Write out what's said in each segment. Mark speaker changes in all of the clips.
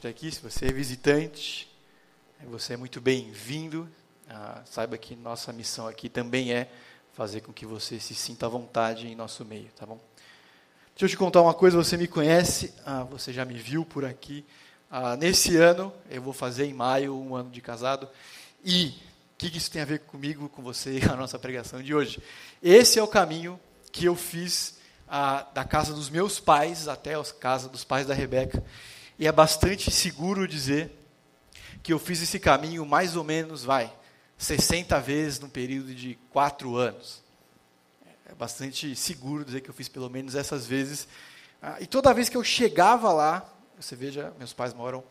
Speaker 1: estar aqui. Se você é visitante, você é muito bem-vindo. Ah, saiba que nossa missão aqui também é fazer com que você se sinta à vontade em nosso meio, tá bom? Deixa eu te contar uma coisa, você me conhece, ah, você já me viu por aqui. Ah, nesse ano, eu vou fazer em maio um ano de casado. E o que, que isso tem a ver comigo, com você e a nossa pregação de hoje? Esse é o caminho que eu fiz ah, da casa dos meus pais até a casa dos pais da Rebeca. E é bastante seguro dizer que eu fiz esse caminho mais ou menos, vai, 60 vezes num período de quatro anos. É bastante seguro dizer que eu fiz pelo menos essas vezes. Ah, e toda vez que eu chegava lá, você veja, meus pais moram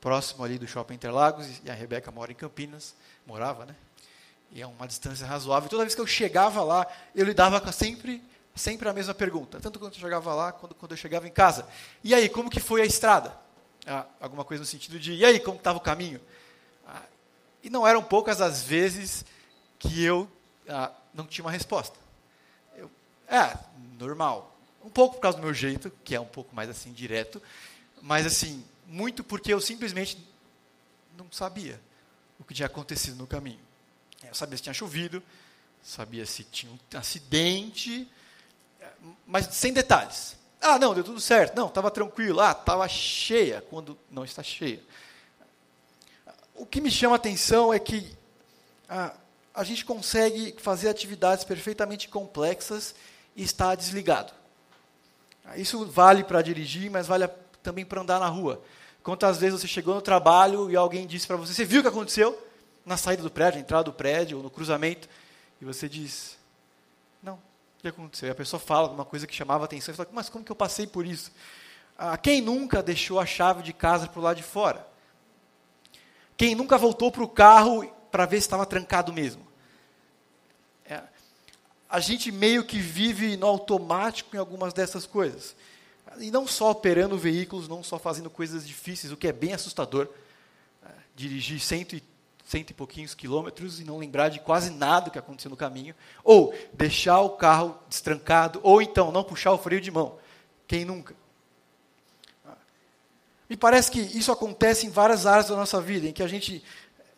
Speaker 1: próximo ali do Shopping Interlagos e a Rebeca mora em Campinas, morava, né? E é uma distância razoável. E toda vez que eu chegava lá, eu lidava com sempre, sempre a mesma pergunta, tanto quando eu chegava lá, quanto quando eu chegava em casa. E aí, como que foi a estrada? Ah, alguma coisa no sentido de, e aí, como estava o caminho? E não eram poucas as vezes que eu ah, não tinha uma resposta. Eu, é, normal. Um pouco por causa do meu jeito, que é um pouco mais assim, direto, mas assim, muito porque eu simplesmente não sabia o que tinha acontecido no caminho. Eu sabia se tinha chovido, sabia se tinha um acidente, mas sem detalhes. Ah, não, deu tudo certo. Não, estava tranquilo. Ah, estava cheia, quando não está cheia o que me chama a atenção é que a, a gente consegue fazer atividades perfeitamente complexas e estar desligado. Isso vale para dirigir, mas vale também para andar na rua. Quantas vezes você chegou no trabalho e alguém disse para você, você viu o que aconteceu na saída do prédio, na entrada do prédio, ou no cruzamento, e você diz, que aconteceu? E a pessoa fala alguma coisa que chamava atenção, e fala, mas como que eu passei por isso? Ah, quem nunca deixou a chave de casa para o lado de fora? Quem nunca voltou para o carro para ver se estava trancado mesmo? É. A gente meio que vive no automático em algumas dessas coisas. E não só operando veículos, não só fazendo coisas difíceis, o que é bem assustador. É, dirigir cento e, cento e pouquinhos quilômetros e não lembrar de quase nada que aconteceu no caminho. Ou deixar o carro destrancado, ou então não puxar o freio de mão. Quem nunca? Me parece que isso acontece em várias áreas da nossa vida, em que a gente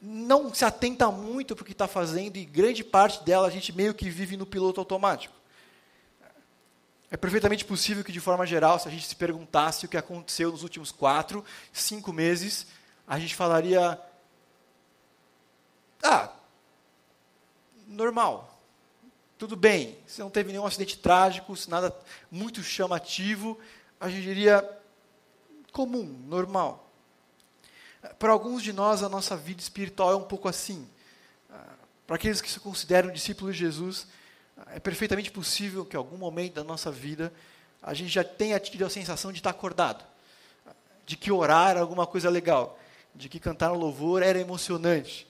Speaker 1: não se atenta muito para o que está fazendo e grande parte dela a gente meio que vive no piloto automático. É perfeitamente possível que, de forma geral, se a gente se perguntasse o que aconteceu nos últimos quatro, cinco meses, a gente falaria: Ah, normal, tudo bem, se não teve nenhum acidente trágico, se nada muito chamativo, a gente diria: comum, normal. Para alguns de nós, a nossa vida espiritual é um pouco assim. Para aqueles que se consideram discípulos de Jesus, é perfeitamente possível que em algum momento da nossa vida a gente já tenha tido a sensação de estar acordado, de que orar era alguma coisa legal, de que cantar no louvor era emocionante,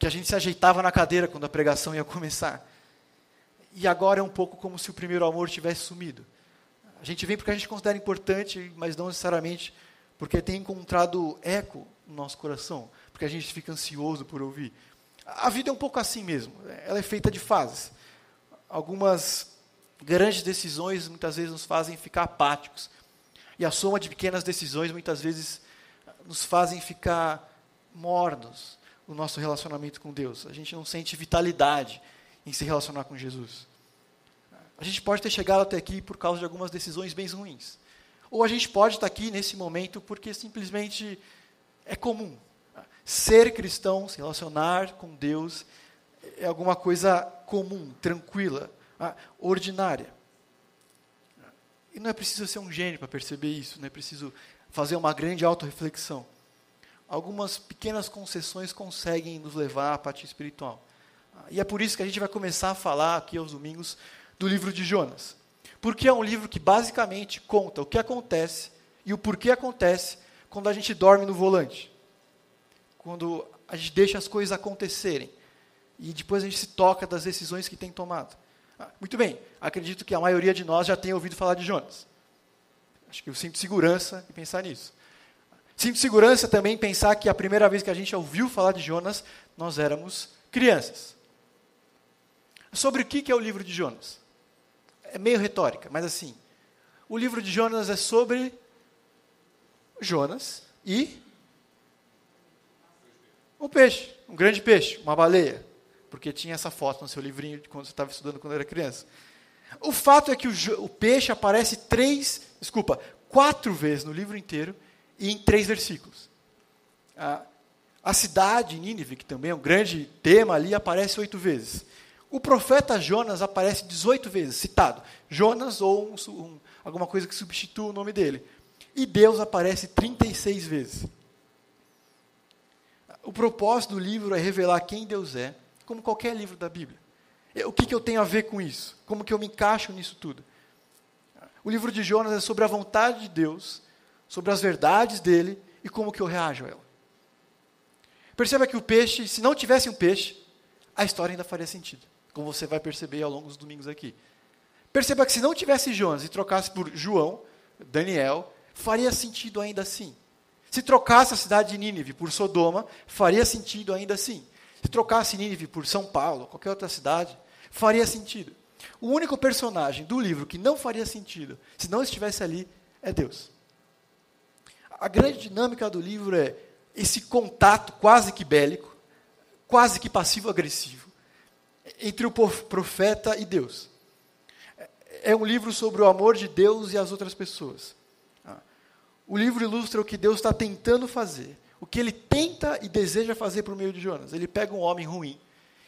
Speaker 1: que a gente se ajeitava na cadeira quando a pregação ia começar. E agora é um pouco como se o primeiro amor tivesse sumido. A gente vem porque a gente considera importante, mas não necessariamente porque tem encontrado eco no nosso coração, porque a gente fica ansioso por ouvir. A vida é um pouco assim mesmo, ela é feita de fases. Algumas grandes decisões muitas vezes nos fazem ficar apáticos. E a soma de pequenas decisões muitas vezes nos fazem ficar mornos no nosso relacionamento com Deus. A gente não sente vitalidade em se relacionar com Jesus. A gente pode ter chegado até aqui por causa de algumas decisões bem ruins. Ou a gente pode estar aqui nesse momento porque simplesmente é comum. Ser cristão, se relacionar com Deus, é alguma coisa comum, tranquila, ah, ordinária. E não é preciso ser um gênio para perceber isso, não é preciso fazer uma grande autorreflexão. Algumas pequenas concessões conseguem nos levar à parte espiritual. E é por isso que a gente vai começar a falar aqui aos domingos do livro de Jonas. Porque é um livro que basicamente conta o que acontece e o porquê acontece quando a gente dorme no volante. Quando a gente deixa as coisas acontecerem. E depois a gente se toca das decisões que tem tomado. Ah, muito bem, acredito que a maioria de nós já tenha ouvido falar de Jonas. Acho que eu sinto segurança em pensar nisso. Sinto segurança também pensar que a primeira vez que a gente ouviu falar de Jonas, nós éramos crianças. Sobre o que é o livro de Jonas? é meio retórica, mas assim, o livro de Jonas é sobre Jonas e um peixe, um grande peixe, uma baleia, porque tinha essa foto no seu livrinho de quando você estava estudando quando era criança. O fato é que o, o peixe aparece três, desculpa, quatro vezes no livro inteiro em três versículos. A, a cidade, Nínive, que também é um grande tema ali, aparece oito vezes. O profeta Jonas aparece 18 vezes, citado. Jonas ou um, um, alguma coisa que substitua o nome dele. E Deus aparece 36 vezes. O propósito do livro é revelar quem Deus é, como qualquer livro da Bíblia. O que, que eu tenho a ver com isso? Como que eu me encaixo nisso tudo? O livro de Jonas é sobre a vontade de Deus, sobre as verdades dele e como que eu reajo a ela. Perceba que o peixe, se não tivesse um peixe, a história ainda faria sentido, como você vai perceber ao longo dos domingos aqui. Perceba que se não tivesse Jonas e trocasse por João, Daniel, faria sentido ainda assim. Se trocasse a cidade de Nínive por Sodoma, faria sentido ainda assim. Se trocasse Nínive por São Paulo, qualquer outra cidade, faria sentido. O único personagem do livro que não faria sentido se não estivesse ali é Deus. A grande dinâmica do livro é esse contato quase que bélico, quase que passivo-agressivo, entre o profeta e Deus. É um livro sobre o amor de Deus e as outras pessoas. O livro ilustra o que Deus está tentando fazer, o que ele tenta e deseja fazer por meio de Jonas. Ele pega um homem ruim,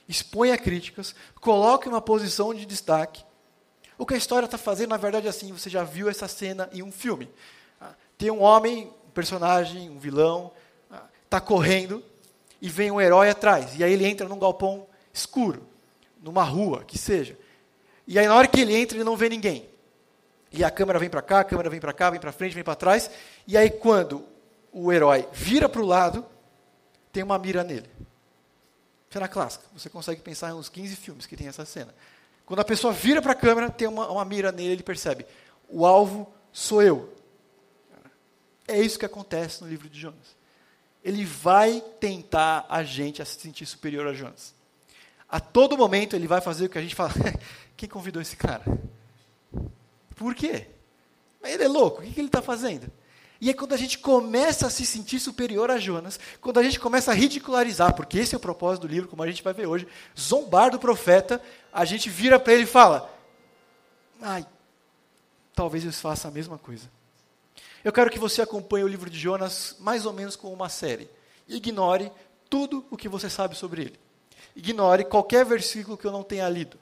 Speaker 1: expõe a críticas, coloca em uma posição de destaque. O que a história está fazendo, na verdade, é assim: você já viu essa cena em um filme. Tem um homem, personagem, um vilão, está ah, correndo e vem um herói atrás. E aí ele entra num galpão escuro, numa rua, que seja. E aí, na hora que ele entra, ele não vê ninguém. E a câmera vem para cá, a câmera vem para cá, vem para frente, vem para trás. E aí, quando o herói vira para o lado, tem uma mira nele. Cena clássica. Você consegue pensar em uns 15 filmes que tem essa cena. Quando a pessoa vira para a câmera, tem uma, uma mira nele, ele percebe: o alvo sou eu. É isso que acontece no livro de Jonas. Ele vai tentar a gente a se sentir superior a Jonas. A todo momento ele vai fazer o que a gente fala: quem convidou esse cara? Por quê? Ele é louco, o que ele está fazendo? E é quando a gente começa a se sentir superior a Jonas, quando a gente começa a ridicularizar, porque esse é o propósito do livro, como a gente vai ver hoje, zombar do profeta, a gente vira para ele e fala: ai, talvez eu faça a mesma coisa. Eu quero que você acompanhe o livro de Jonas mais ou menos como uma série. Ignore tudo o que você sabe sobre ele. Ignore qualquer versículo que eu não tenha lido.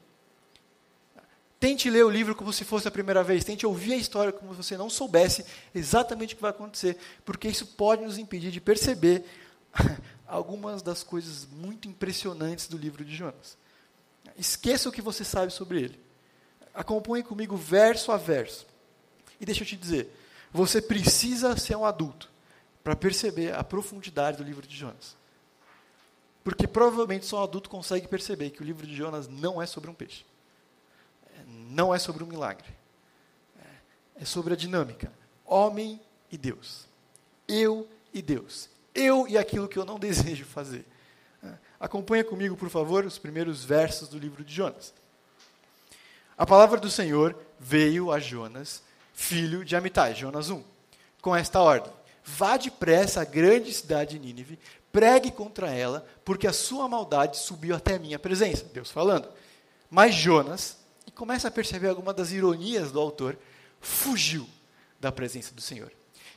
Speaker 1: Tente ler o livro como se fosse a primeira vez. Tente ouvir a história como se você não soubesse exatamente o que vai acontecer, porque isso pode nos impedir de perceber algumas das coisas muito impressionantes do livro de Jonas. Esqueça o que você sabe sobre ele. Acompanhe comigo verso a verso. E deixa eu te dizer, você precisa ser um adulto para perceber a profundidade do livro de Jonas. Porque provavelmente só um adulto consegue perceber que o livro de Jonas não é sobre um peixe não é sobre um milagre. É sobre a dinâmica. Homem e Deus. Eu e Deus. Eu e aquilo que eu não desejo fazer. Acompanha comigo, por favor, os primeiros versos do livro de Jonas. A palavra do Senhor veio a Jonas, filho de Amitai, Jonas 1, com esta ordem: Vá depressa à grande cidade de Nínive, pregue contra ela, porque a sua maldade subiu até a minha presença. Deus falando. Mas Jonas e começa a perceber alguma das ironias do autor, fugiu da presença do Senhor,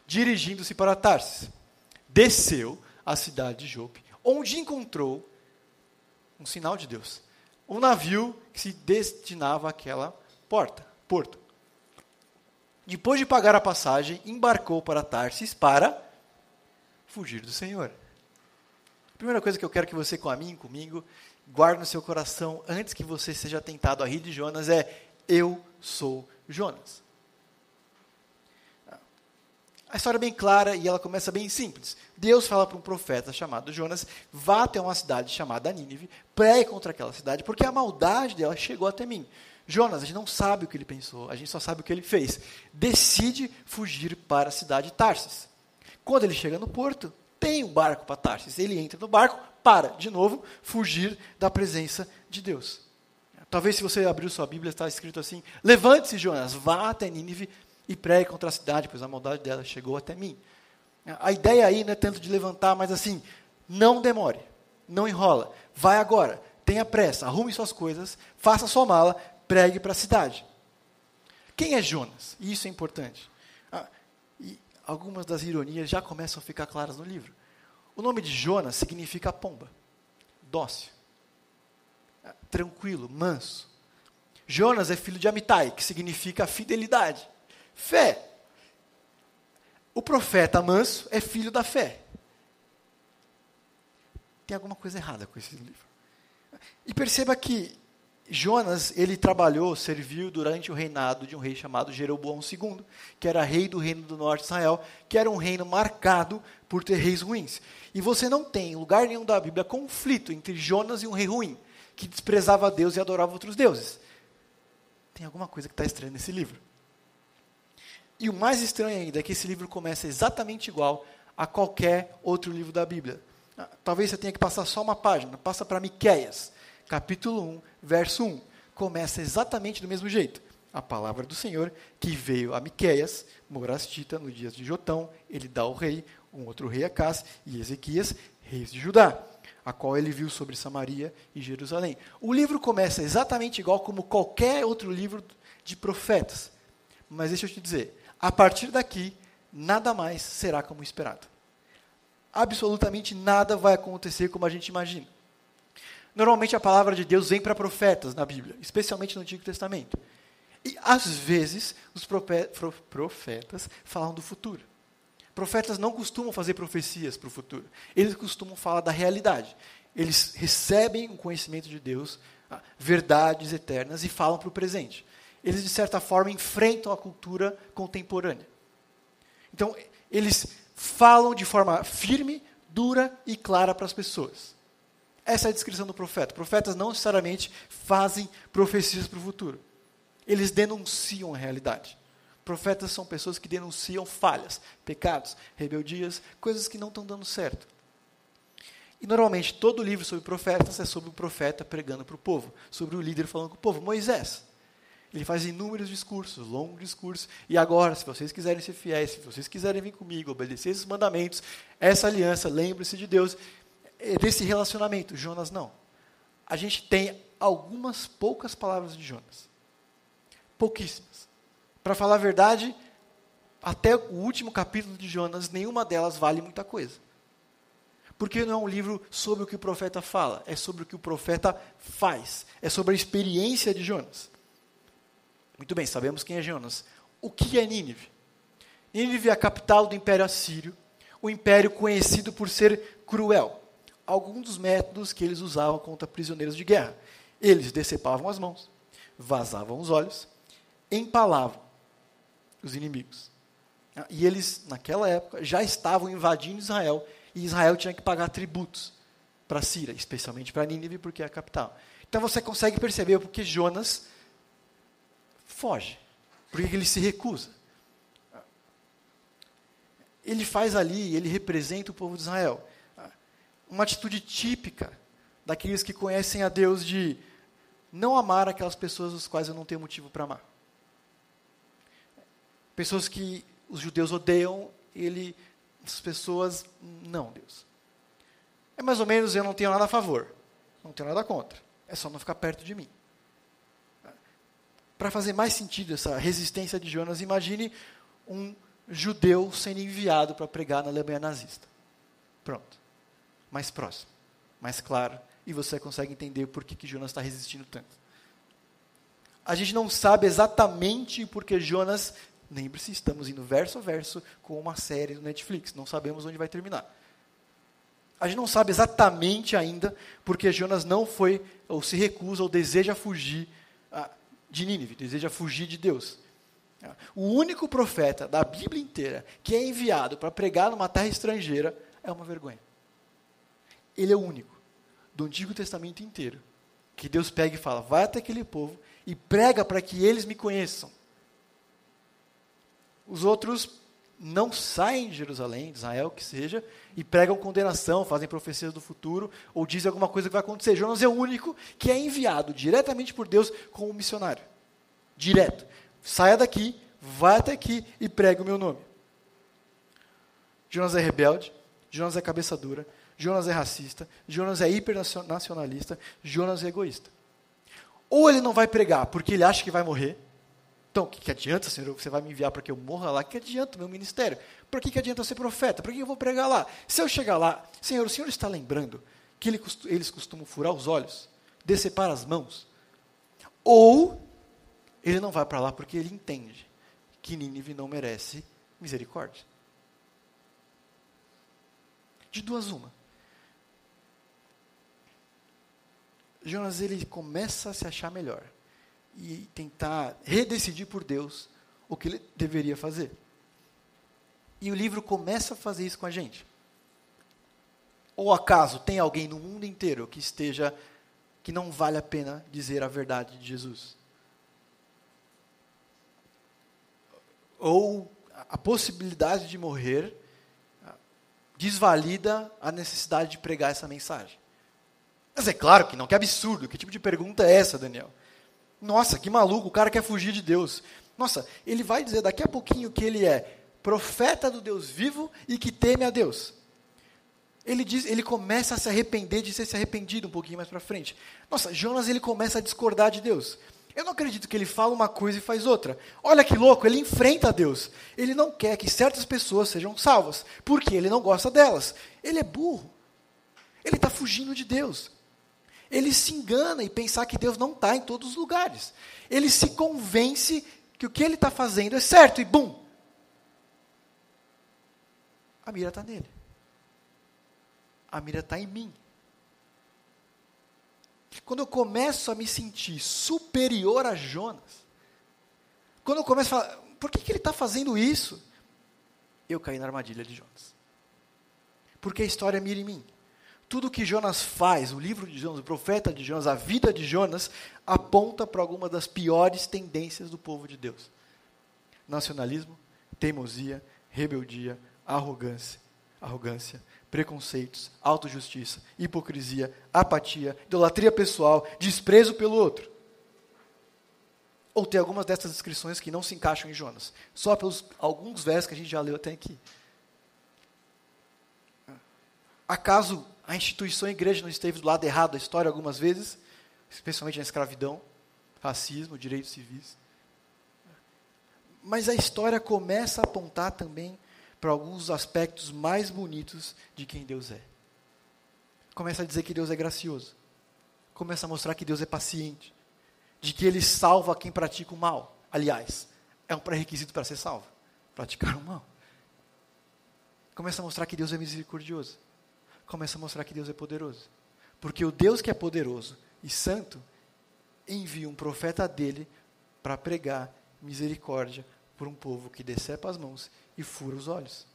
Speaker 1: dirigindo-se para Tarsis. Desceu à cidade de Jope, onde encontrou um sinal de Deus, um navio que se destinava àquela porta, porto. Depois de pagar a passagem, embarcou para Tarsis para fugir do Senhor. A primeira coisa que eu quero que você com a mim, comigo, guarde no seu coração antes que você seja tentado a rir de Jonas é: Eu sou Jonas. A história é bem clara e ela começa bem simples. Deus fala para um profeta chamado Jonas: vá até uma cidade chamada Nínive, pregue contra aquela cidade, porque a maldade dela chegou até mim. Jonas, a gente não sabe o que ele pensou, a gente só sabe o que ele fez. Decide fugir para a cidade de Tarsis. Quando ele chega no porto, tem um barco para Tarsis. Ele entra no barco, para, de novo, fugir da presença de Deus. Talvez se você abrir sua Bíblia, está escrito assim: Levante-se, Jonas, vá até Nínive e pregue contra a cidade, pois a maldade dela chegou até mim. A ideia aí não é tanto de levantar, mas assim, não demore, não enrola, vai agora, tenha pressa, arrume suas coisas, faça sua mala, pregue para a cidade. Quem é Jonas? Isso é importante. Ah, e algumas das ironias já começam a ficar claras no livro. O nome de Jonas significa pomba, dócil, ah, tranquilo, manso. Jonas é filho de Amitai, que significa fidelidade, fé. O profeta manso é filho da fé. Tem alguma coisa errada com esse livro. E perceba que Jonas, ele trabalhou, serviu durante o reinado de um rei chamado Jeroboão II, que era rei do reino do norte de Israel, que era um reino marcado por ter reis ruins. E você não tem em lugar nenhum da Bíblia conflito entre Jonas e um rei ruim, que desprezava Deus e adorava outros deuses. Tem alguma coisa que está estranha nesse livro. E o mais estranho ainda é que esse livro começa exatamente igual a qualquer outro livro da Bíblia. Ah, talvez você tenha que passar só uma página, passa para Miqueias capítulo 1, verso 1. Começa exatamente do mesmo jeito. A palavra do Senhor que veio a Miqueias, Morastita, no dias de Jotão, ele dá ao rei, um outro rei Acás, e Ezequias, reis de Judá, a qual ele viu sobre Samaria e Jerusalém. O livro começa exatamente igual como qualquer outro livro de profetas. Mas deixa eu te dizer, a partir daqui, nada mais será como esperado. Absolutamente nada vai acontecer como a gente imagina. Normalmente a palavra de Deus vem para profetas na Bíblia, especialmente no Antigo Testamento. E às vezes os profetas falam do futuro. Profetas não costumam fazer profecias para o futuro. Eles costumam falar da realidade. Eles recebem o conhecimento de Deus, ah, verdades eternas, e falam para o presente. Eles, de certa forma, enfrentam a cultura contemporânea. Então, eles falam de forma firme, dura e clara para as pessoas. Essa é a descrição do profeta. Profetas não necessariamente fazem profecias para o futuro. Eles denunciam a realidade. Profetas são pessoas que denunciam falhas, pecados, rebeldias, coisas que não estão dando certo. E normalmente todo livro sobre profetas é sobre o profeta pregando para o povo, sobre o líder falando com o povo. Moisés. Ele faz inúmeros discursos, longos discursos. E agora, se vocês quiserem ser fiéis, se vocês quiserem vir comigo, obedecer esses mandamentos, essa aliança, lembre-se de Deus, desse relacionamento. Jonas não. A gente tem algumas poucas palavras de Jonas. Pouquíssimas. Para falar a verdade, até o último capítulo de Jonas, nenhuma delas vale muita coisa. Porque não é um livro sobre o que o profeta fala, é sobre o que o profeta faz. É sobre a experiência de Jonas. Muito bem, sabemos quem é Jonas. O que é Nínive? Nínive é a capital do Império Assírio, o império conhecido por ser cruel alguns dos métodos que eles usavam contra prisioneiros de guerra. Eles decepavam as mãos, vazavam os olhos, empalavam os inimigos. E eles, naquela época, já estavam invadindo Israel, e Israel tinha que pagar tributos para Síria, especialmente para Nínive, porque é a capital. Então você consegue perceber porque Jonas foge, porque ele se recusa. Ele faz ali, ele representa o povo de Israel uma atitude típica daqueles que conhecem a Deus de não amar aquelas pessoas as quais eu não tenho motivo para amar. Pessoas que os judeus odeiam, ele, as pessoas, não, Deus. É mais ou menos, eu não tenho nada a favor, não tenho nada contra, é só não ficar perto de mim. Para fazer mais sentido essa resistência de Jonas, imagine um judeu sendo enviado para pregar na Alemanha nazista. Pronto mais próximo, mais claro, e você consegue entender por que, que Jonas está resistindo tanto. A gente não sabe exatamente por que Jonas, lembre-se, estamos indo verso a verso com uma série do Netflix, não sabemos onde vai terminar. A gente não sabe exatamente ainda porque Jonas não foi, ou se recusa, ou deseja fugir ah, de Nínive, deseja fugir de Deus. O único profeta da Bíblia inteira que é enviado para pregar numa terra estrangeira é uma vergonha. Ele é o único do Antigo Testamento inteiro que Deus pega e fala: vai até aquele povo e prega para que eles me conheçam. Os outros não saem de Jerusalém, de Israel, que seja, e pregam condenação, fazem profecias do futuro, ou dizem alguma coisa que vai acontecer. Jonas é o único que é enviado diretamente por Deus como missionário. Direto. Saia daqui, vá até aqui e pregue o meu nome. Jonas é rebelde, Jonas é cabeça dura, Jonas é racista, Jonas é hipernacionalista, Jonas é egoísta. Ou ele não vai pregar porque ele acha que vai morrer. Então, o que, que adianta, Senhor? Você vai me enviar para que eu morra lá? O que adianta o meu ministério? Para que, que adianta eu ser profeta? Para que eu vou pregar lá? Se eu chegar lá, Senhor, o Senhor está lembrando que ele, eles costumam furar os olhos, decepar as mãos. Ou ele não vai para lá porque ele entende que Nínive não merece misericórdia. De duas uma. Jonas ele começa a se achar melhor e tentar redecidir por Deus o que ele deveria fazer. E o livro começa a fazer isso com a gente. Ou acaso tem alguém no mundo inteiro que esteja que não vale a pena dizer a verdade de Jesus? Ou a possibilidade de morrer desvalida a necessidade de pregar essa mensagem? Mas é claro que não, que absurdo. Que tipo de pergunta é essa, Daniel? Nossa, que maluco, o cara quer fugir de Deus. Nossa, ele vai dizer daqui a pouquinho que ele é profeta do Deus vivo e que teme a Deus. Ele diz, ele começa a se arrepender de ser se arrependido um pouquinho mais para frente. Nossa, Jonas ele começa a discordar de Deus. Eu não acredito que ele fala uma coisa e faz outra. Olha que louco, ele enfrenta a Deus. Ele não quer que certas pessoas sejam salvas, porque ele não gosta delas. Ele é burro. Ele está fugindo de Deus ele se engana e pensar que Deus não está em todos os lugares. Ele se convence que o que ele está fazendo é certo e bum! A mira está nele. A mira está em mim. Quando eu começo a me sentir superior a Jonas, quando eu começo a falar, por que, que ele está fazendo isso? Eu caí na armadilha de Jonas. Porque a história mira em mim tudo que Jonas faz, o livro de Jonas, o profeta de Jonas, a vida de Jonas, aponta para alguma das piores tendências do povo de Deus: nacionalismo, teimosia, rebeldia, arrogância, arrogância, preconceitos, autojustiça, hipocrisia, apatia, idolatria pessoal, desprezo pelo outro. Ou tem algumas dessas descrições que não se encaixam em Jonas, só pelos alguns versos que a gente já leu até aqui. Acaso a instituição a igreja não esteve do lado errado da história algumas vezes, especialmente na escravidão, racismo, direitos civis. Mas a história começa a apontar também para alguns aspectos mais bonitos de quem Deus é. Começa a dizer que Deus é gracioso. Começa a mostrar que Deus é paciente. De que Ele salva quem pratica o mal. Aliás, é um pré-requisito para ser salvo praticar o mal. Começa a mostrar que Deus é misericordioso começa a mostrar que Deus é poderoso. Porque o Deus que é poderoso e santo envia um profeta dele para pregar misericórdia por um povo que decepa as mãos e fura os olhos.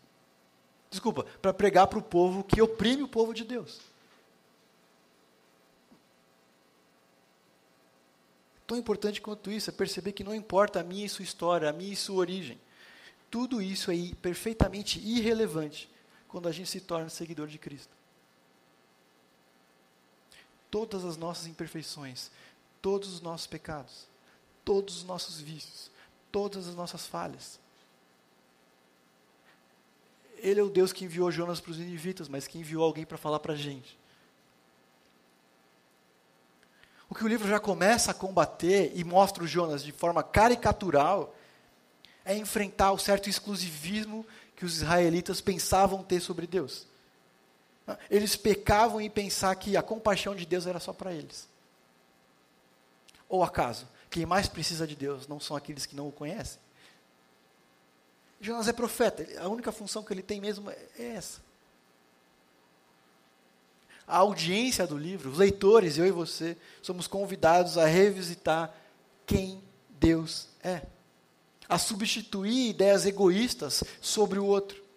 Speaker 1: Desculpa, para pregar para o povo que oprime o povo de Deus. Tão importante quanto isso é perceber que não importa a minha e sua história, a minha e sua origem. Tudo isso é perfeitamente irrelevante quando a gente se torna seguidor de Cristo todas as nossas imperfeições, todos os nossos pecados, todos os nossos vícios, todas as nossas falhas. Ele é o Deus que enviou Jonas para os ninivitas, mas que enviou alguém para falar para a gente. O que o livro já começa a combater e mostra o Jonas de forma caricatural é enfrentar o certo exclusivismo que os israelitas pensavam ter sobre Deus. Eles pecavam em pensar que a compaixão de Deus era só para eles. Ou acaso, quem mais precisa de Deus não são aqueles que não o conhecem? Jonas é profeta, a única função que ele tem mesmo é essa. A audiência do livro, os leitores, eu e você, somos convidados a revisitar quem Deus é, a substituir ideias egoístas sobre o outro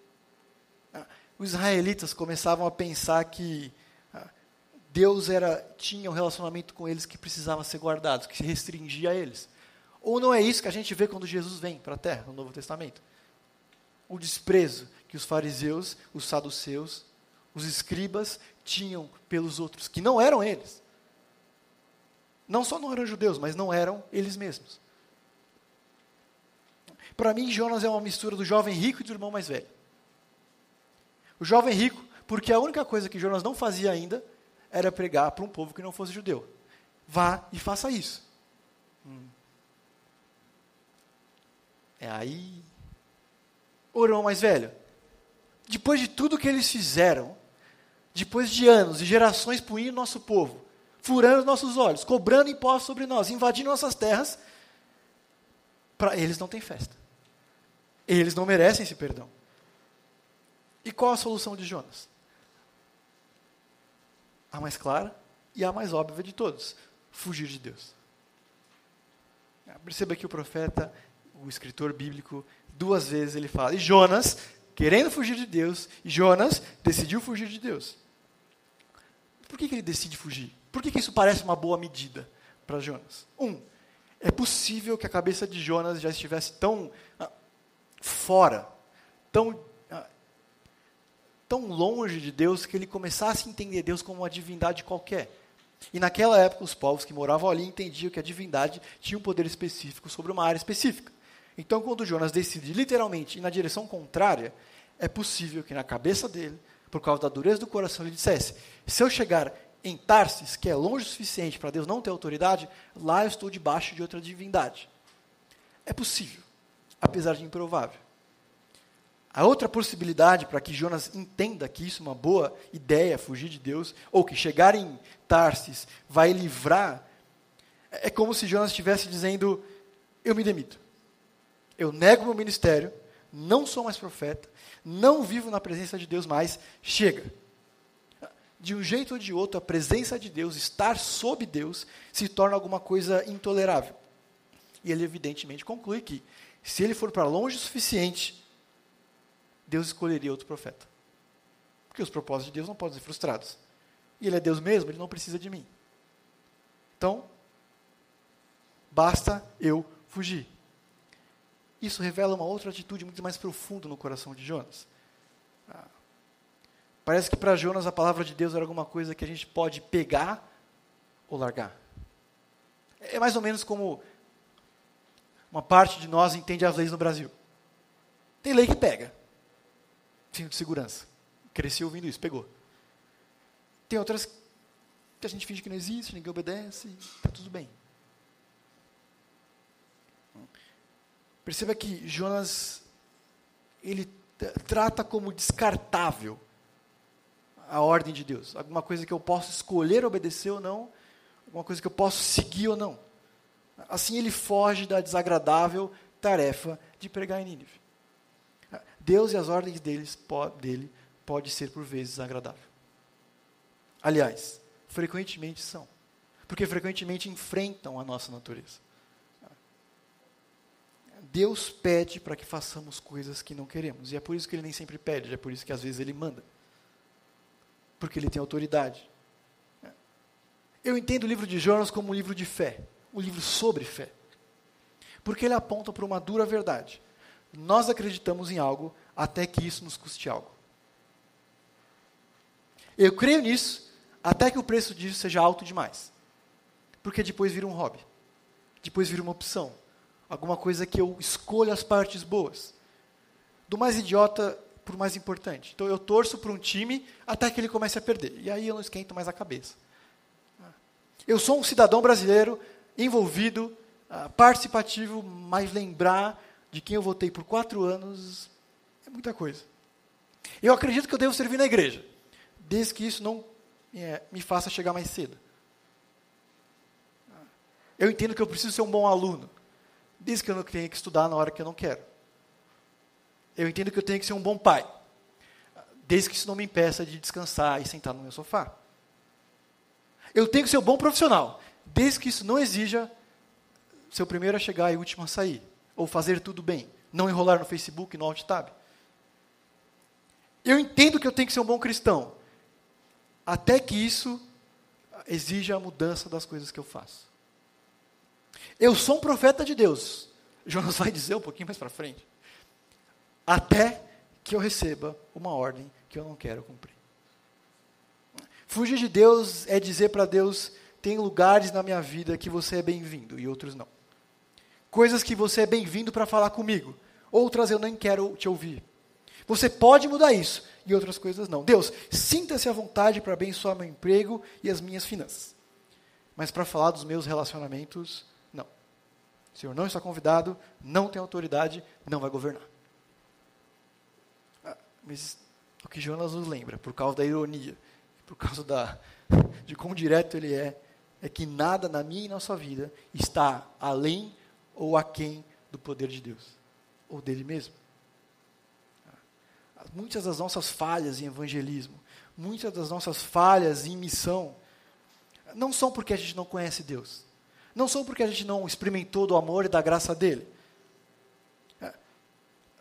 Speaker 1: os israelitas começavam a pensar que ah, Deus era tinha um relacionamento com eles que precisava ser guardado, que se restringia a eles. Ou não é isso que a gente vê quando Jesus vem para a terra, no Novo Testamento? O desprezo que os fariseus, os saduceus, os escribas tinham pelos outros, que não eram eles. Não só não eram judeus, mas não eram eles mesmos. Para mim, Jonas é uma mistura do jovem rico e do irmão mais velho. O jovem rico, porque a única coisa que Jonas não fazia ainda era pregar para um povo que não fosse judeu. Vá e faça isso. Hum. É aí. O irmão mais velho, depois de tudo que eles fizeram, depois de anos e gerações punindo nosso povo, furando nossos olhos, cobrando impostos sobre nós, invadindo nossas terras, para eles não tem festa. Eles não merecem esse perdão. E qual a solução de Jonas? A mais clara e a mais óbvia de todos: fugir de Deus. Perceba que o profeta, o escritor bíblico, duas vezes ele fala, e Jonas, querendo fugir de Deus, e Jonas decidiu fugir de Deus. Por que, que ele decide fugir? Por que, que isso parece uma boa medida para Jonas? Um, é possível que a cabeça de Jonas já estivesse tão ah, fora, tão, ah, tão longe de Deus, que ele começasse a entender Deus como uma divindade qualquer. E naquela época, os povos que moravam ali entendiam que a divindade tinha um poder específico sobre uma área específica. Então, quando Jonas decide literalmente ir na direção contrária, é possível que na cabeça dele, por causa da dureza do coração, ele dissesse: se eu chegar em Tarsis, que é longe o suficiente para Deus não ter autoridade, lá eu estou debaixo de outra divindade. É possível, apesar de improvável. A outra possibilidade para que Jonas entenda que isso é uma boa ideia, fugir de Deus, ou que chegar em Tarsis vai livrar, é como se Jonas estivesse dizendo: Eu me demito. Eu nego meu ministério, não sou mais profeta, não vivo na presença de Deus mais, chega de um jeito ou de outro, a presença de Deus, estar sob Deus, se torna alguma coisa intolerável. E ele, evidentemente, conclui que, se ele for para longe o suficiente, Deus escolheria outro profeta. Porque os propósitos de Deus não podem ser frustrados. E ele é Deus mesmo, ele não precisa de mim. Então, basta eu fugir. Isso revela uma outra atitude muito mais profunda no coração de Jonas. Ah, Parece que para Jonas a palavra de Deus era alguma coisa que a gente pode pegar ou largar. É mais ou menos como uma parte de nós entende as leis no Brasil. Tem lei que pega. Cinto de segurança. Cresci ouvindo isso, pegou. Tem outras que a gente finge que não existe, ninguém obedece, está tudo bem. Perceba que Jonas, ele trata como descartável a ordem de Deus, alguma coisa que eu posso escolher obedecer ou não, alguma coisa que eu posso seguir ou não. Assim ele foge da desagradável tarefa de pregar em Nínive. Deus e as ordens deles, dele pode ser por vezes desagradável. Aliás, frequentemente são, porque frequentemente enfrentam a nossa natureza. Deus pede para que façamos coisas que não queremos, e é por isso que ele nem sempre pede, é por isso que às vezes ele manda porque ele tem autoridade. Eu entendo o livro de Jonas como um livro de fé, um livro sobre fé. Porque ele aponta para uma dura verdade. Nós acreditamos em algo até que isso nos custe algo. Eu creio nisso até que o preço disso seja alto demais. Porque depois vira um hobby. Depois vira uma opção. Alguma coisa que eu escolho as partes boas. Do mais idiota por mais importante. Então eu torço para um time até que ele comece a perder. E aí eu não esquento mais a cabeça. Eu sou um cidadão brasileiro envolvido, ah, participativo, mas lembrar de quem eu votei por quatro anos é muita coisa. Eu acredito que eu devo servir na igreja, desde que isso não é, me faça chegar mais cedo. Eu entendo que eu preciso ser um bom aluno, desde que eu não tenha que estudar na hora que eu não quero. Eu entendo que eu tenho que ser um bom pai, desde que isso não me impeça de descansar e sentar no meu sofá. Eu tenho que ser um bom profissional, desde que isso não exija ser o primeiro a chegar e o último a sair, ou fazer tudo bem, não enrolar no Facebook, no Alt-Tab. Eu entendo que eu tenho que ser um bom cristão, até que isso exija a mudança das coisas que eu faço. Eu sou um profeta de Deus. Jonas vai dizer um pouquinho mais para frente até que eu receba uma ordem que eu não quero cumprir. Fugir de Deus é dizer para Deus: tem lugares na minha vida que você é bem-vindo e outros não. Coisas que você é bem-vindo para falar comigo, outras eu nem quero te ouvir. Você pode mudar isso, e outras coisas não. Deus, sinta-se à vontade para abençoar meu emprego e as minhas finanças. Mas para falar dos meus relacionamentos, não. O Senhor não está convidado, não tem autoridade, não vai governar. Ah, mas o que Jonas nos lembra, por causa da ironia, por causa da, de quão direto ele é, é que nada na minha e na sua vida está além ou aquém do poder de Deus, ou dele mesmo. Muitas das nossas falhas em evangelismo, muitas das nossas falhas em missão, não são porque a gente não conhece Deus, não são porque a gente não experimentou do amor e da graça dele, é,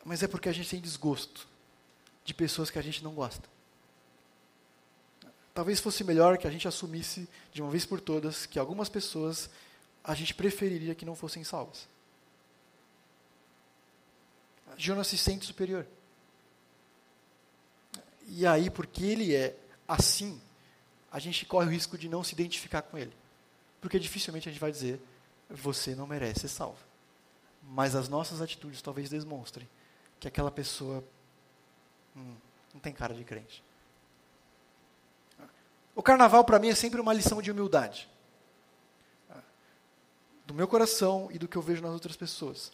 Speaker 1: mas é porque a gente tem desgosto de pessoas que a gente não gosta. Talvez fosse melhor que a gente assumisse de uma vez por todas que algumas pessoas a gente preferiria que não fossem salvas. Jonas se sente superior. E aí, porque ele é assim, a gente corre o risco de não se identificar com ele. Porque dificilmente a gente vai dizer, você não merece ser salvo. Mas as nossas atitudes talvez demonstrem que aquela pessoa hum, não tem cara de crente. O carnaval para mim é sempre uma lição de humildade. Do meu coração e do que eu vejo nas outras pessoas.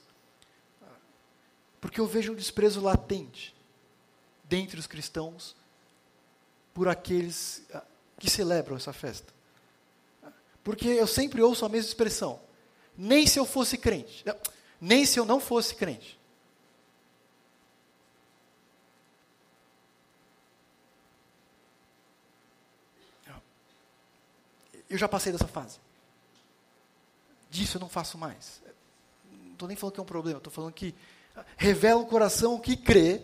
Speaker 1: Porque eu vejo um desprezo latente dentre os cristãos por aqueles ah, que celebram essa festa. Porque eu sempre ouço a mesma expressão. Nem se eu fosse crente. Nem se eu não fosse crente. Eu já passei dessa fase. Disso eu não faço mais. Não estou nem falando que é um problema, estou falando que revela o coração que crê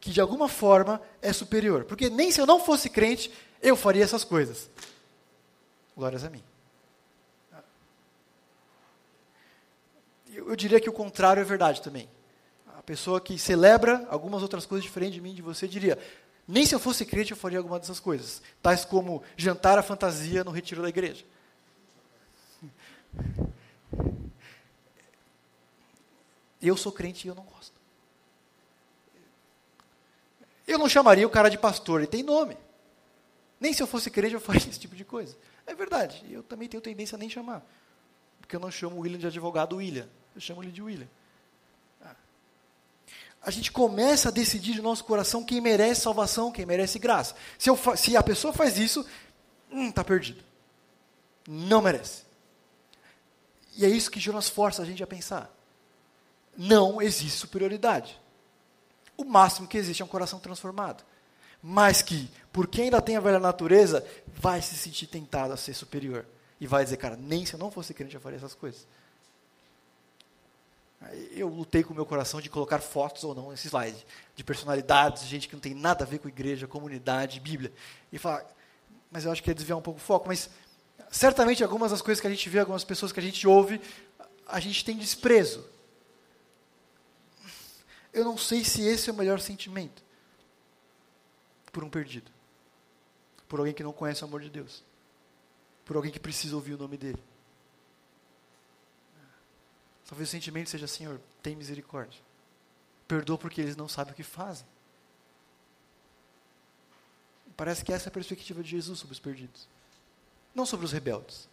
Speaker 1: que de alguma forma é superior. Porque nem se eu não fosse crente, eu faria essas coisas. Glórias a mim. Eu, eu diria que o contrário é verdade também. A pessoa que celebra algumas outras coisas diferentes de mim, de você, diria: nem se eu fosse crente eu faria alguma dessas coisas. Tais como jantar a fantasia no retiro da igreja. Eu sou crente e eu não gosto. Eu não chamaria o cara de pastor, ele tem nome. Nem se eu fosse crente eu faria esse tipo de coisa. É verdade, eu também tenho tendência a nem chamar. Porque eu não chamo o William de advogado William, eu chamo ele de William a gente começa a decidir no nosso coração quem merece salvação, quem merece graça. Se, eu, se a pessoa faz isso, está hum, perdido. Não merece. E é isso que Jonas força a gente a pensar. Não existe superioridade. O máximo que existe é um coração transformado. Mas que, por quem ainda tem a velha natureza, vai se sentir tentado a ser superior. E vai dizer, cara, nem se eu não fosse crente eu faria essas coisas. Eu lutei com o meu coração de colocar fotos ou não nesse slide, de personalidades, gente que não tem nada a ver com igreja, comunidade, Bíblia. E falar, mas eu acho que é desviar um pouco o foco. Mas certamente algumas das coisas que a gente vê, algumas pessoas que a gente ouve, a gente tem desprezo. Eu não sei se esse é o melhor sentimento por um perdido, por alguém que não conhece o amor de Deus, por alguém que precisa ouvir o nome dele. Talvez o sentimento seja, Senhor, tem misericórdia. Perdoa porque eles não sabem o que fazem. Parece que essa é a perspectiva de Jesus sobre os perdidos. Não sobre os rebeldes,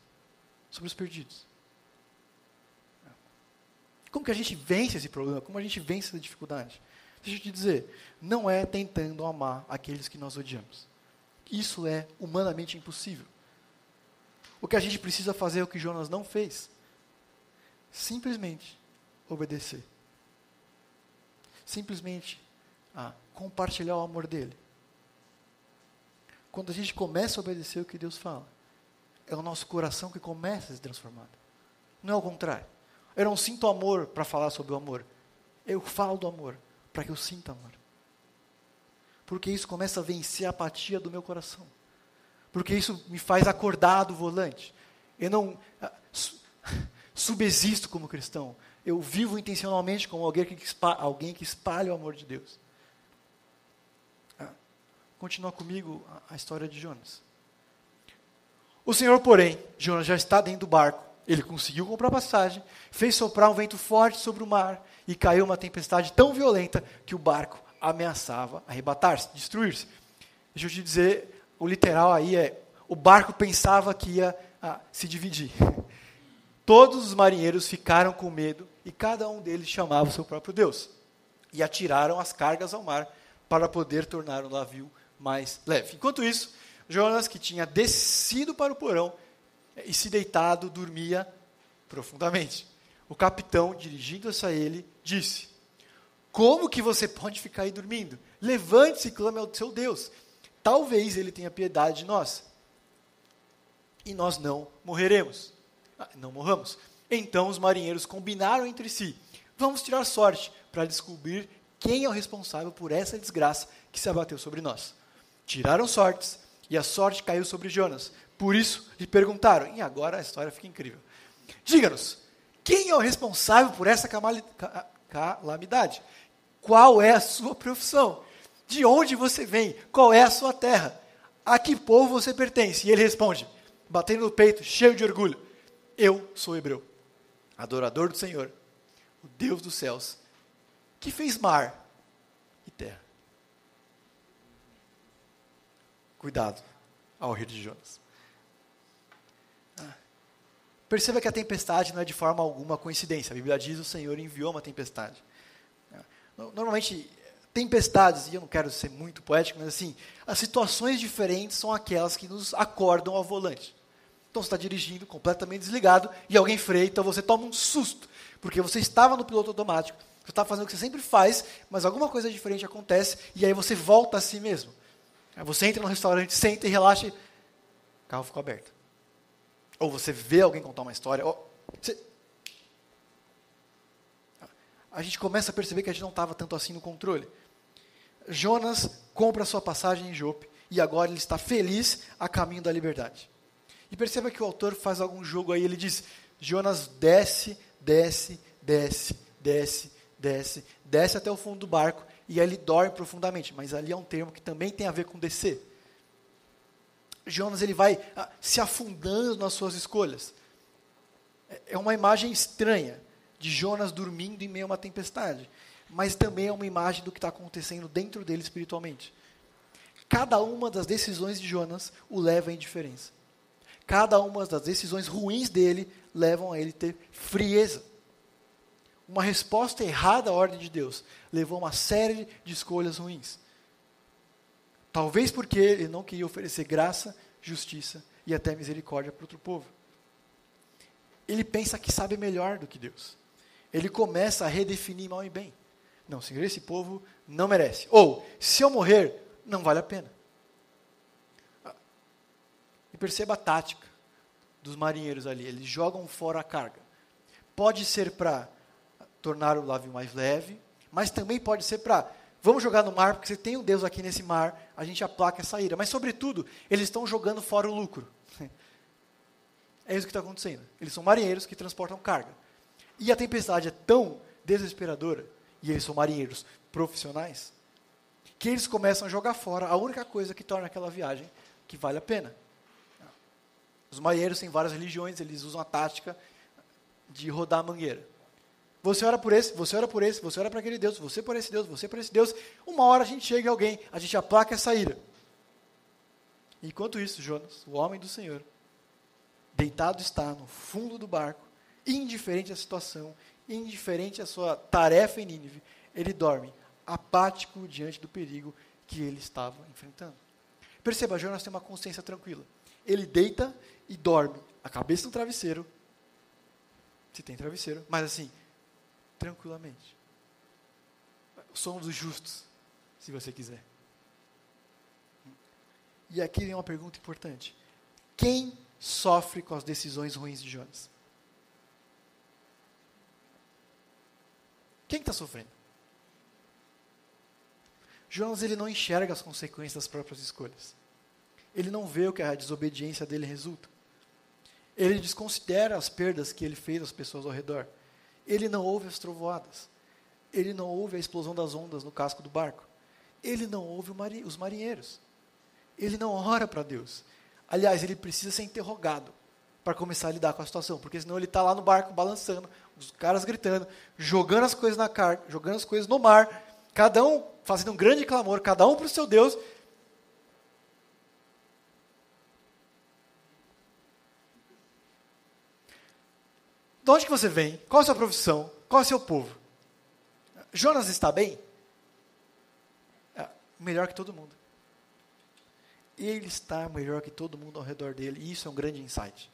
Speaker 1: sobre os perdidos. Como que a gente vence esse problema? Como a gente vence essa dificuldade? Deixa eu te dizer, não é tentando amar aqueles que nós odiamos. Isso é humanamente impossível. O que a gente precisa fazer é o que Jonas não fez simplesmente obedecer. Simplesmente a compartilhar o amor dele. Quando a gente começa a obedecer o que Deus fala, é o nosso coração que começa a se transformar. Não é o contrário. Eu não sinto amor para falar sobre o amor. Eu falo do amor para que eu sinta amor. Porque isso começa a vencer a apatia do meu coração. Porque isso me faz acordar do volante. Eu não subsisto como cristão. Eu vivo intencionalmente como alguém que espalha, alguém que espalha o amor de Deus. Ah, continua comigo a história de Jonas. O Senhor, porém, Jonas já está dentro do barco. Ele conseguiu comprar passagem, fez soprar um vento forte sobre o mar e caiu uma tempestade tão violenta que o barco ameaçava arrebatar-se, destruir-se. Deixa eu te dizer, o literal aí é: o barco pensava que ia ah, se dividir. Todos os marinheiros ficaram com medo e cada um deles chamava o seu próprio Deus. E atiraram as cargas ao mar para poder tornar o navio mais leve. Enquanto isso, Jonas, que tinha descido para o porão e se deitado, dormia profundamente. O capitão, dirigindo-se a ele, disse: Como que você pode ficar aí dormindo? Levante-se e clame ao seu Deus. Talvez ele tenha piedade de nós. E nós não morreremos. Ah, não morramos. Então os marinheiros combinaram entre si: Vamos tirar sorte para descobrir quem é o responsável por essa desgraça que se abateu sobre nós. Tiraram sortes e a sorte caiu sobre Jonas. Por isso lhe perguntaram, e agora a história fica incrível. Diga-nos, quem é o responsável por essa calamidade? Qual é a sua profissão? De onde você vem? Qual é a sua terra? A que povo você pertence? E ele responde, batendo no peito, cheio de orgulho: Eu sou hebreu, adorador do Senhor, o Deus dos céus, que fez mar e terra. Cuidado ao rir de Jonas. Perceba que a tempestade não é de forma alguma coincidência. A Bíblia diz o Senhor enviou uma tempestade. Normalmente, tempestades, e eu não quero ser muito poético, mas assim, as situações diferentes são aquelas que nos acordam ao volante. Então você está dirigindo completamente desligado e alguém freia, então você toma um susto, porque você estava no piloto automático, você está fazendo o que você sempre faz, mas alguma coisa diferente acontece e aí você volta a si mesmo. Você entra no restaurante, senta e relaxa, e o carro ficou aberto. Ou você vê alguém contar uma história. Ou você... A gente começa a perceber que a gente não estava tanto assim no controle. Jonas compra sua passagem em Jope e agora ele está feliz a caminho da liberdade. E perceba que o autor faz algum jogo aí, ele diz: Jonas desce, desce, desce, desce, desce, desce até o fundo do barco e ele dorme profundamente. Mas ali é um termo que também tem a ver com descer. Jonas ele vai ah, se afundando nas suas escolhas. É, é uma imagem estranha de Jonas dormindo em meio a uma tempestade, mas também é uma imagem do que está acontecendo dentro dele espiritualmente. Cada uma das decisões de Jonas o leva à indiferença. Cada uma das decisões ruins dele levam a ele ter frieza. Uma resposta errada à ordem de Deus levou a uma série de escolhas ruins. Talvez porque ele não queria oferecer graça, justiça e até misericórdia para outro povo. Ele pensa que sabe melhor do que Deus. Ele começa a redefinir mal e bem. Não, Senhor, esse povo não merece. Ou, se eu morrer, não vale a pena. E perceba a tática dos marinheiros ali. Eles jogam fora a carga. Pode ser para tornar o navio mais leve, mas também pode ser para Vamos jogar no mar, porque você tem um Deus aqui nesse mar, a gente aplaca essa ira. Mas, sobretudo, eles estão jogando fora o lucro. É isso que está acontecendo. Eles são marinheiros que transportam carga. E a tempestade é tão desesperadora, e eles são marinheiros profissionais, que eles começam a jogar fora a única coisa que torna aquela viagem que vale a pena. Os marinheiros têm várias religiões, eles usam a tática de rodar a mangueira. Você ora por esse, você ora por esse, você ora para aquele Deus, você por esse Deus, você por esse Deus. Uma hora a gente chega em alguém, a gente aplaca essa ira. Enquanto isso, Jonas, o homem do Senhor, deitado está no fundo do barco, indiferente à situação, indiferente à sua tarefa em Nínive, ele dorme, apático diante do perigo que ele estava enfrentando. Perceba, Jonas tem uma consciência tranquila. Ele deita e dorme, a cabeça no travesseiro, se tem travesseiro, mas assim, tranquilamente. Somos os justos, se você quiser. E aqui vem uma pergunta importante: quem sofre com as decisões ruins de Jonas? Quem está sofrendo? Jonas ele não enxerga as consequências das próprias escolhas. Ele não vê o que a desobediência dele resulta. Ele desconsidera as perdas que ele fez às pessoas ao redor. Ele não ouve as trovoadas. Ele não ouve a explosão das ondas no casco do barco. Ele não ouve os marinheiros. Ele não ora para Deus. Aliás, ele precisa ser interrogado para começar a lidar com a situação, porque senão ele está lá no barco balançando, os caras gritando, jogando as coisas na carga, jogando as coisas no mar, cada um fazendo um grande clamor, cada um para o seu Deus. De onde que você vem? Qual a sua profissão? Qual é o seu povo? Jonas está bem? É, melhor que todo mundo. Ele está melhor que todo mundo ao redor dele, e isso é um grande insight.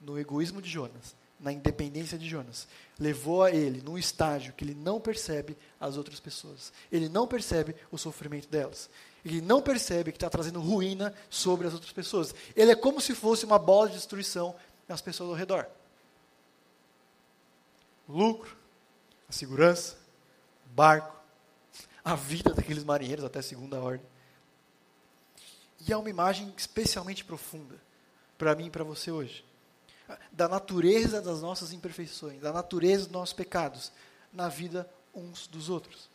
Speaker 1: No egoísmo de Jonas, na independência de Jonas, levou a ele num estágio que ele não percebe as outras pessoas. Ele não percebe o sofrimento delas. Ele não percebe que está trazendo ruína sobre as outras pessoas. Ele é como se fosse uma bola de destruição nas pessoas ao redor. Lucro, a segurança, o barco, a vida daqueles marinheiros até segunda ordem. E é uma imagem especialmente profunda para mim e para você hoje. Da natureza das nossas imperfeições, da natureza dos nossos pecados na vida uns dos outros.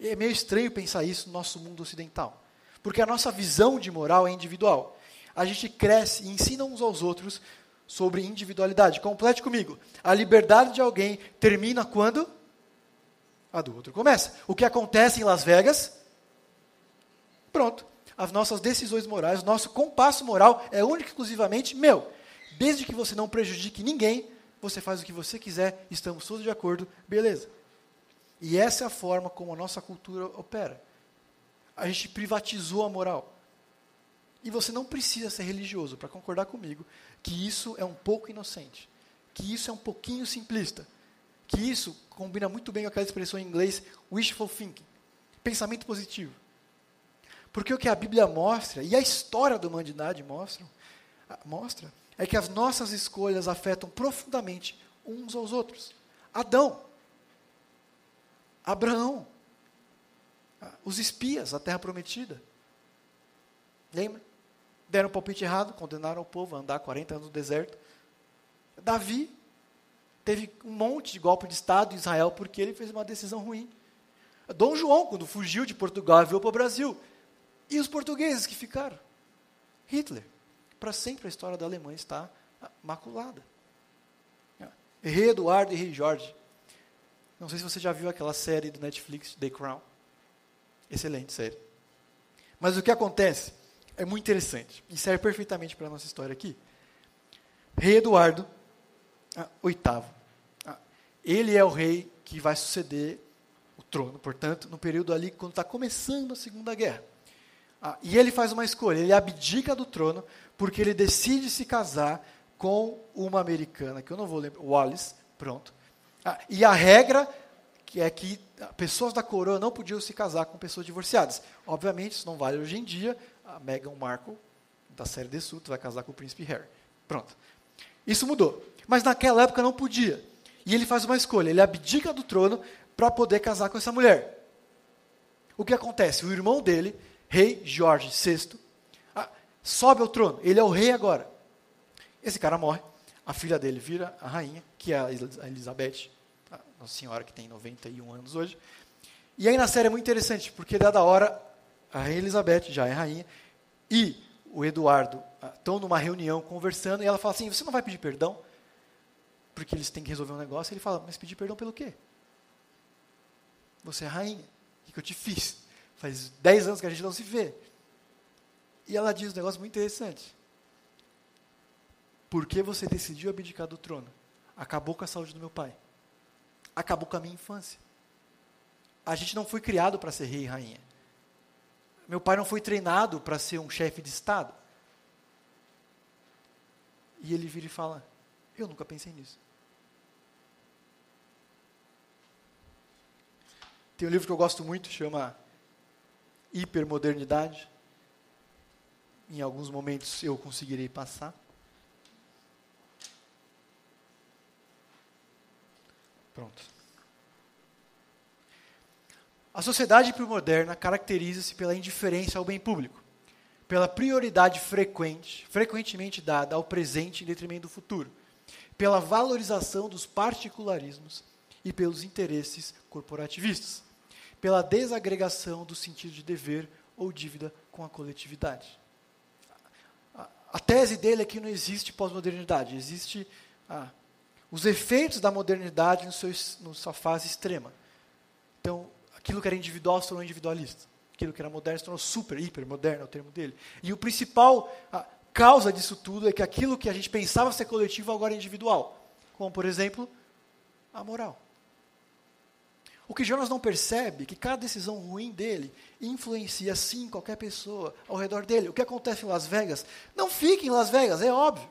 Speaker 1: E é meio estranho pensar isso no nosso mundo ocidental, porque a nossa visão de moral é individual. A gente cresce e ensina uns aos outros sobre individualidade. Complete comigo. A liberdade de alguém termina quando? A do outro começa. O que acontece em Las Vegas? Pronto as nossas decisões morais, nosso compasso moral é único e exclusivamente meu. Desde que você não prejudique ninguém, você faz o que você quiser, estamos todos de acordo, beleza. E essa é a forma como a nossa cultura opera. A gente privatizou a moral. E você não precisa ser religioso para concordar comigo que isso é um pouco inocente, que isso é um pouquinho simplista, que isso combina muito bem com aquela expressão em inglês wishful thinking, pensamento positivo. Porque o que a Bíblia mostra, e a história da humanidade mostra, mostra é que as nossas escolhas afetam profundamente uns aos outros. Adão, Abraão, os espias, a terra prometida. Lembra? Deram um palpite errado, condenaram o povo a andar 40 anos no deserto. Davi teve um monte de golpe de Estado em Israel porque ele fez uma decisão ruim. Dom João, quando fugiu de Portugal veio para o Brasil, e os portugueses que ficaram? Hitler. Para sempre a história da Alemanha está maculada. Rei Eduardo e Rei Jorge. Não sei se você já viu aquela série do Netflix, The Crown. Excelente série. Mas o que acontece é muito interessante e serve perfeitamente para a nossa história aqui. Rei Eduardo, ah, oitavo. Ah, ele é o rei que vai suceder o trono, portanto, no período ali quando está começando a Segunda Guerra. Ah, e ele faz uma escolha, ele abdica do trono porque ele decide se casar com uma americana, que eu não vou lembrar, Wallace, pronto. E a regra que é que pessoas da coroa não podiam se casar com pessoas divorciadas. Obviamente, isso não vale hoje em dia. A Meghan Markle, da série The vai casar com o príncipe Harry. Pronto. Isso mudou. Mas naquela época não podia. E ele faz uma escolha, ele abdica do trono para poder casar com essa mulher. O que acontece? O irmão dele rei Jorge VI, ah, sobe ao trono, ele é o rei agora. Esse cara morre, a filha dele vira a rainha, que é a Elizabeth, a Nossa Senhora que tem 91 anos hoje. E aí na série é muito interessante, porque dada a hora, a rainha Elizabeth já é rainha, e o Eduardo estão ah, numa reunião conversando, e ela fala assim, você não vai pedir perdão? Porque eles têm que resolver um negócio, e ele fala, mas pedir perdão pelo quê? Você é rainha, o que eu te fiz? Faz 10 anos que a gente não se vê. E ela diz um negócio muito interessante. Por que você decidiu abdicar do trono? Acabou com a saúde do meu pai. Acabou com a minha infância. A gente não foi criado para ser rei e rainha. Meu pai não foi treinado para ser um chefe de Estado. E ele vira e fala: Eu nunca pensei nisso. Tem um livro que eu gosto muito, chama hipermodernidade. Em alguns momentos eu conseguirei passar. Pronto. A sociedade pré-moderna caracteriza-se pela indiferença ao bem público, pela prioridade frequente, frequentemente dada ao presente em detrimento do futuro, pela valorização dos particularismos e pelos interesses corporativistas pela desagregação do sentido de dever ou dívida com a coletividade. A, tese dele é que não existe pós-modernidade, existe ah, os efeitos da modernidade no seu, no sua fase extrema. Então, Aquilo que era individual se tornou individualista. Aquilo que era moderno se tornou super, hiper moderno, é o termo dele. E o principal causa disso tudo é que aquilo que a gente pensava ser coletivo agora é individual. Como, por exemplo, a moral. O que Jonas não percebe é que cada decisão ruim dele influencia sim qualquer pessoa ao redor dele. O que acontece em Las Vegas? Não fique em Las Vegas, é óbvio.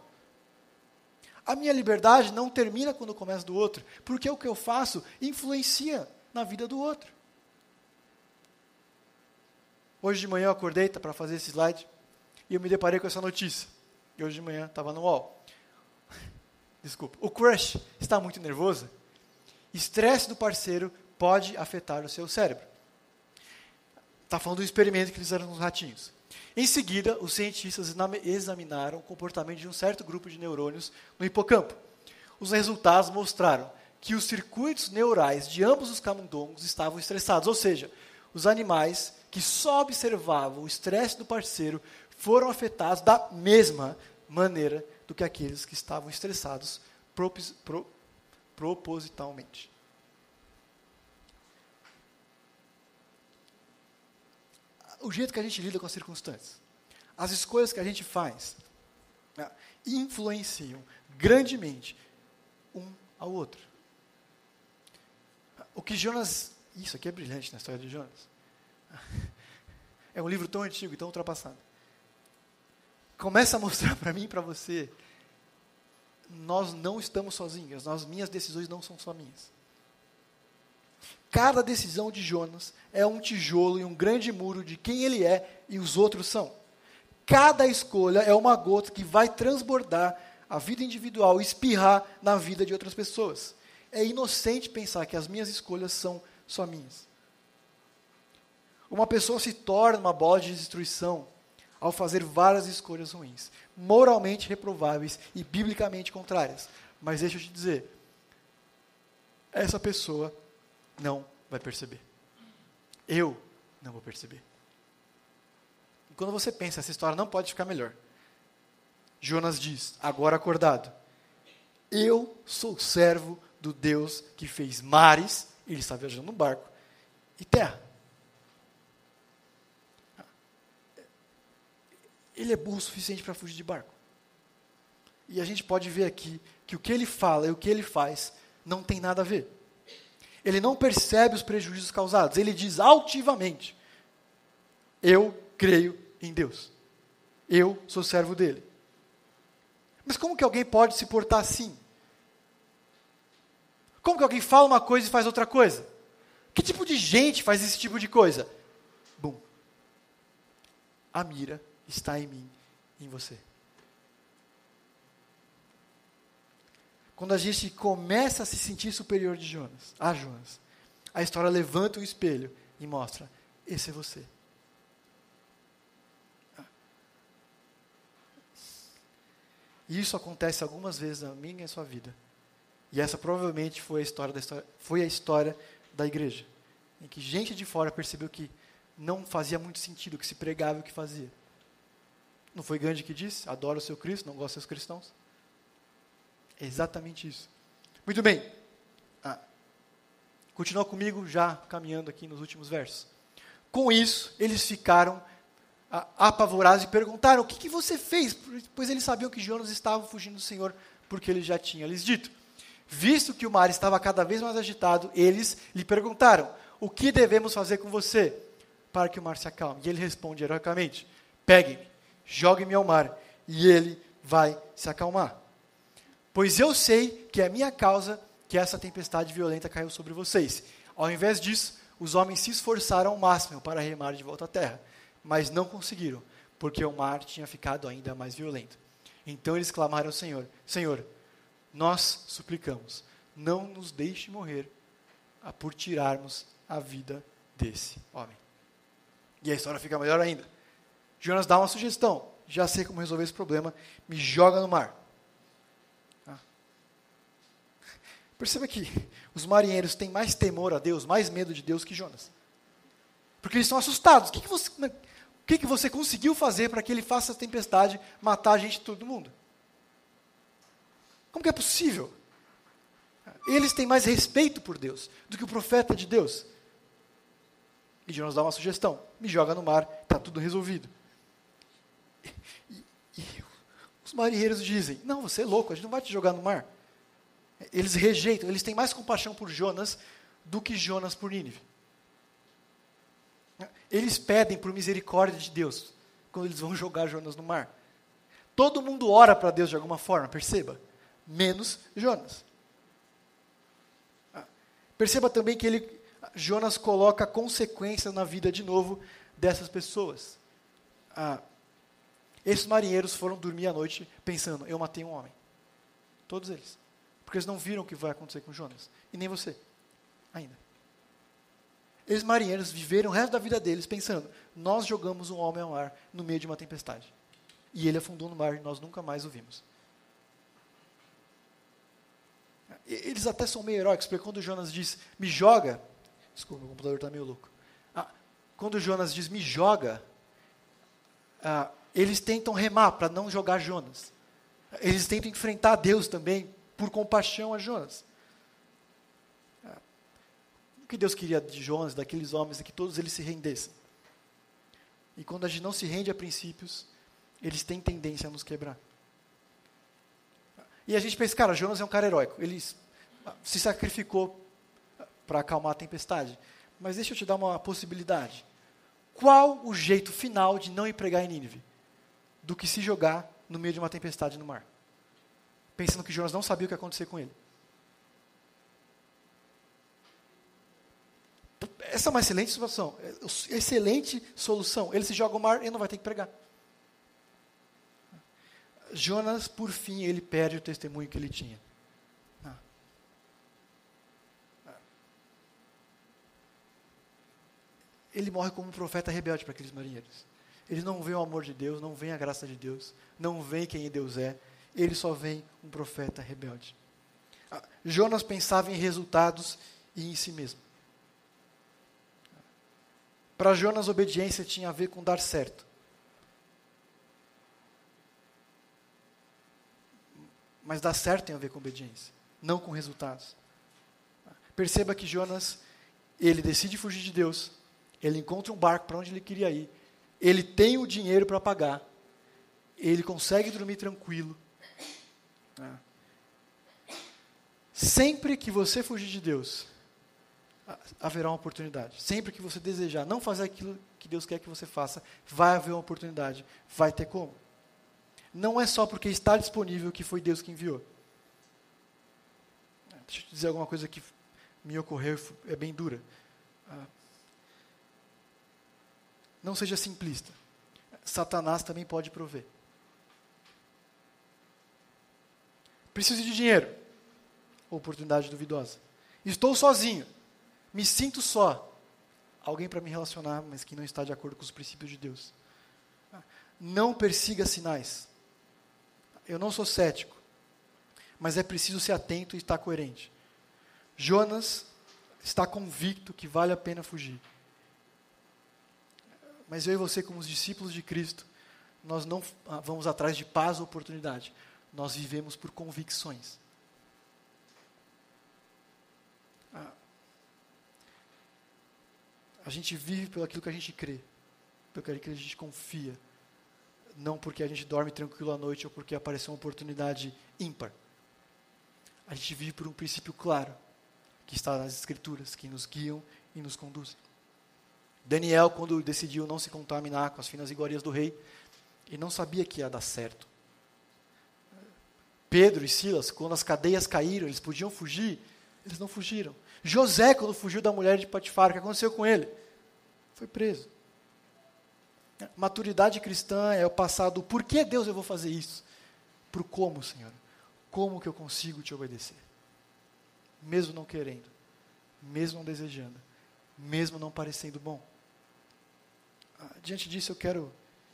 Speaker 1: A minha liberdade não termina quando começa do outro, porque o que eu faço influencia na vida do outro. Hoje de manhã eu acordei tá, para fazer esse slide e eu me deparei com essa notícia. E hoje de manhã estava no UOL. Desculpa. O crush está muito nervoso. Estresse do parceiro pode afetar o seu cérebro. Está falando do experimento que fizeram nos ratinhos. Em seguida, os cientistas examinaram o comportamento de um certo grupo de neurônios no hipocampo. Os resultados mostraram que os circuitos neurais de ambos os camundongos estavam estressados, ou seja, os animais que só observavam o estresse do parceiro foram afetados da mesma maneira do que aqueles que estavam estressados propos, pro, propositalmente. O jeito que a gente lida com as circunstâncias, as escolhas que a gente faz, né, influenciam grandemente um ao outro. O que Jonas. Isso aqui é brilhante na história de Jonas. É um livro tão antigo e tão ultrapassado. Começa a mostrar para mim e para você. Nós não estamos sozinhos. As minhas decisões não são só minhas. Cada decisão de Jonas é um tijolo e um grande muro de quem ele é e os outros são. Cada escolha é uma gota que vai transbordar a vida individual, espirrar na vida de outras pessoas. É inocente pensar que as minhas escolhas são só minhas. Uma pessoa se torna uma bola de destruição ao fazer várias escolhas ruins, moralmente reprováveis e biblicamente contrárias. Mas deixa eu te dizer, essa pessoa não vai perceber. Eu não vou perceber. E quando você pensa, essa história não pode ficar melhor. Jonas diz, agora acordado, eu sou servo do Deus que fez mares, ele está viajando no barco, e terra. Ele é burro o suficiente para fugir de barco. E a gente pode ver aqui que o que ele fala e o que ele faz não tem nada a ver. Ele não percebe os prejuízos causados. Ele diz altivamente: Eu creio em Deus. Eu sou servo dele. Mas como que alguém pode se portar assim? Como que alguém fala uma coisa e faz outra coisa? Que tipo de gente faz esse tipo de coisa? Bum. A mira está em mim, em você. Quando a gente começa a se sentir superior de Jonas, a Jonas, a história levanta o espelho e mostra: esse é você. E isso acontece algumas vezes na minha e na sua vida. E essa provavelmente foi a história da história, foi a história da igreja, em que gente de fora percebeu que não fazia muito sentido o que se pregava e o que fazia. Não foi Gandhi que disse? Adora o seu Cristo, não gosta dos cristãos? É exatamente isso. Muito bem. Ah, continua comigo já caminhando aqui nos últimos versos. Com isso, eles ficaram ah, apavorados e perguntaram: O que, que você fez? Pois eles sabiam que Jonas estava fugindo do Senhor, porque ele já tinha lhes dito. Visto que o mar estava cada vez mais agitado, eles lhe perguntaram: O que devemos fazer com você para que o mar se acalme? E ele responde heroicamente: Peguem-me jogue-me ao mar, e ele vai se acalmar. Pois eu sei que é minha causa que essa tempestade violenta caiu sobre vocês. Ao invés disso, os homens se esforçaram ao máximo para remar de volta à terra, mas não conseguiram, porque o mar tinha ficado ainda mais violento. Então eles clamaram ao Senhor: Senhor, nós suplicamos, não nos deixe morrer por tirarmos a vida desse homem. E a história fica melhor ainda. Jonas dá uma sugestão. Já sei como resolver esse problema. Me joga no mar. Ah. Perceba que os marinheiros têm mais temor a Deus, mais medo de Deus que Jonas. Porque eles estão assustados. O que, que, você, o que, que você conseguiu fazer para que ele faça a tempestade matar a gente todo mundo? Como que é possível? Eles têm mais respeito por Deus do que o profeta de Deus. E Jonas dá uma sugestão: me joga no mar, está tudo resolvido. E, e, os marinheiros dizem: não, você é louco, a gente não vai te jogar no mar. Eles rejeitam, eles têm mais compaixão por Jonas do que Jonas por Nínive. Eles pedem por misericórdia de Deus quando eles vão jogar Jonas no mar. Todo mundo ora para Deus de alguma forma, perceba. Menos Jonas. Perceba também que ele, Jonas coloca consequências na vida de novo dessas pessoas. Ah, esses marinheiros foram dormir à noite pensando: eu matei um homem. Todos eles. Porque eles não viram o que vai acontecer com Jonas. E nem você. Ainda. Esses marinheiros viveram o resto da vida deles pensando: nós jogamos um homem ao mar no meio de uma tempestade. E ele afundou no mar e nós nunca mais o vimos. Eles até são meio heróicos, porque quando Jonas diz, me joga. Desculpa, o computador está meio louco. Ah, quando Jonas diz, me joga, ah, eles tentam remar para não jogar Jonas. Eles tentam enfrentar Deus também, por compaixão a Jonas. O que Deus queria de Jonas, daqueles homens, é que todos eles se rendessem. E quando a gente não se rende a princípios, eles têm tendência a nos quebrar. E a gente pensa, cara, Jonas é um cara heróico. Ele se sacrificou para acalmar a tempestade. Mas deixa eu te dar uma possibilidade. Qual o jeito final de não ir pregar em Nínive? Do que se jogar no meio de uma tempestade no mar. Pensando que Jonas não sabia o que ia acontecer com ele. Essa é uma excelente situação. Excelente solução. Ele se joga no mar e não vai ter que pregar. Jonas, por fim, ele perde o testemunho que ele tinha. Ah. Ah. Ele morre como um profeta rebelde para aqueles marinheiros. Ele não vê o amor de Deus, não vê a graça de Deus, não vê quem Deus é. Ele só vê um profeta rebelde. Ah. Jonas pensava em resultados e em si mesmo. Para Jonas, obediência tinha a ver com dar certo. Mas dar certo tem a ver com obediência, não com resultados. Perceba que Jonas, ele decide fugir de Deus, ele encontra um barco para onde ele queria ir, ele tem o dinheiro para pagar, ele consegue dormir tranquilo. Sempre que você fugir de Deus, haverá uma oportunidade. Sempre que você desejar não fazer aquilo que Deus quer que você faça, vai haver uma oportunidade. Vai ter como não é só porque está disponível que foi Deus que enviou. Deixa eu te dizer alguma coisa que me ocorreu, é bem dura. Não seja simplista. Satanás também pode prover. Preciso de dinheiro. Oportunidade duvidosa. Estou sozinho. Me sinto só. Alguém para me relacionar, mas que não está de acordo com os princípios de Deus. Não persiga sinais. Eu não sou cético, mas é preciso ser atento e estar coerente. Jonas está convicto que vale a pena fugir. Mas eu e você, como os discípulos de Cristo, nós não ah, vamos atrás de paz ou oportunidade. Nós vivemos por convicções. Ah, a gente vive pelo aquilo que a gente crê, pelo aquilo que a gente confia não porque a gente dorme tranquilo à noite ou porque apareceu uma oportunidade ímpar. A gente vive por um princípio claro, que está nas Escrituras, que nos guiam e nos conduzem. Daniel, quando decidiu não se contaminar com as finas iguarias do rei, ele não sabia que ia dar certo. Pedro e Silas, quando as cadeias caíram, eles podiam fugir, eles não fugiram. José, quando fugiu da mulher de Patifar, o que aconteceu com ele? Foi preso. Maturidade cristã é o passado, por que Deus eu vou fazer isso? O como, Senhor. Como que eu consigo te obedecer? Mesmo não querendo, mesmo não desejando, mesmo não parecendo bom. Diante disso, eu quero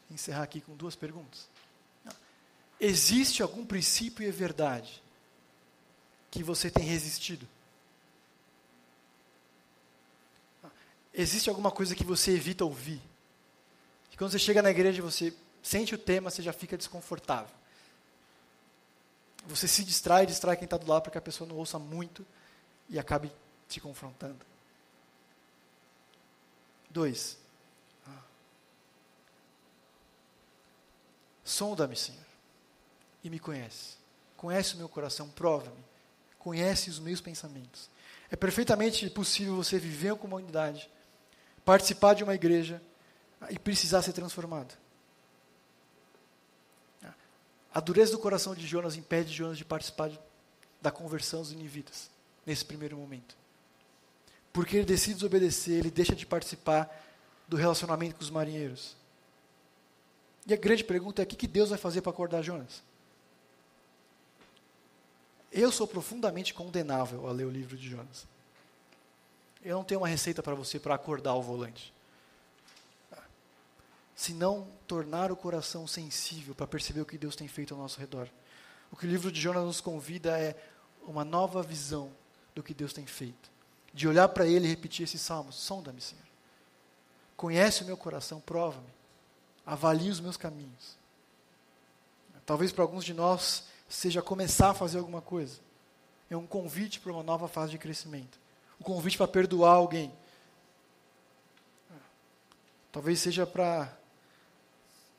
Speaker 1: encerrar aqui com duas perguntas. Existe algum princípio e verdade que você tem resistido? Existe alguma coisa que você evita ouvir? que quando você chega na igreja você sente o tema, você já fica desconfortável. Você se distrai, distrai quem está do lado para que a pessoa não ouça muito e acabe te confrontando. Dois. Sonda-me, Senhor, e me conhece. Conhece o meu coração, prova-me. Conhece os meus pensamentos. É perfeitamente possível você viver em comunidade, participar de uma igreja e precisar ser transformado. A dureza do coração de Jonas impede Jonas de participar da conversão dos ninivitas, nesse primeiro momento. Porque ele decide desobedecer, ele deixa de participar do relacionamento com os marinheiros. E a grande pergunta é: o que Deus vai fazer para acordar Jonas? Eu sou profundamente condenável a ler o livro de Jonas. Eu não tenho uma receita para você para acordar o volante. Se não tornar o coração sensível para perceber o que Deus tem feito ao nosso redor. O que o livro de Jonas nos convida é uma nova visão do que Deus tem feito. De olhar para Ele e repetir esses salmos: Sonda-me, Senhor. Conhece o meu coração, prova-me. Avalie os meus caminhos. Talvez para alguns de nós seja começar a fazer alguma coisa. É um convite para uma nova fase de crescimento. Um convite para perdoar alguém. Talvez seja para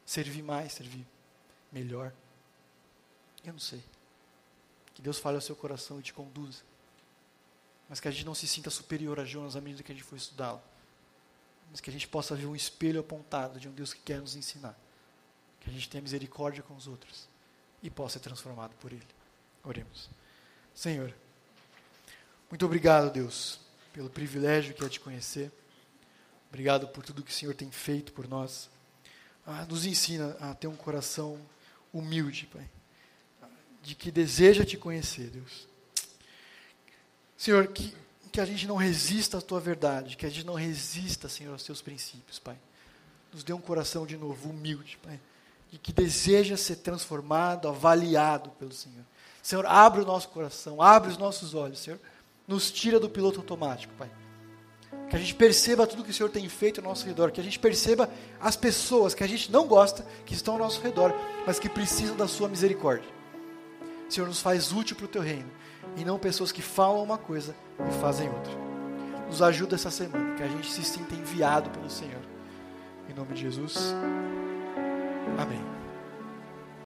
Speaker 1: servir mais, servir melhor. Eu não sei. Que Deus fale ao seu coração e te conduza. Mas que a gente não se sinta superior a Jonas à medida que a gente for estudá-lo. Mas que a gente possa ver um espelho apontado de um Deus que quer nos ensinar. Que a gente tenha misericórdia com os outros e possa ser transformado por Ele. Oremos. Senhor, muito obrigado, Deus, pelo privilégio que é te conhecer. Obrigado por tudo que o Senhor tem feito por nós. Ah, nos ensina a ter um coração humilde, Pai, de que deseja te conhecer, Deus. Senhor, que, que a gente não resista à tua verdade, que a gente não resista, Senhor, aos teus princípios, Pai. Nos dê um coração de novo humilde, Pai e que deseja ser transformado, avaliado pelo Senhor. Senhor, abre o nosso coração, abre os nossos olhos, Senhor. Nos tira do piloto automático, Pai. Que a gente perceba tudo que o Senhor tem feito ao nosso redor, que a gente perceba as pessoas que a gente não gosta, que estão ao nosso redor, mas que precisam da Sua misericórdia. Senhor, nos faz útil para o Teu reino, e não pessoas que falam uma coisa e fazem outra. Nos ajuda essa semana, que a gente se sinta enviado pelo Senhor. Em nome de Jesus. Amém.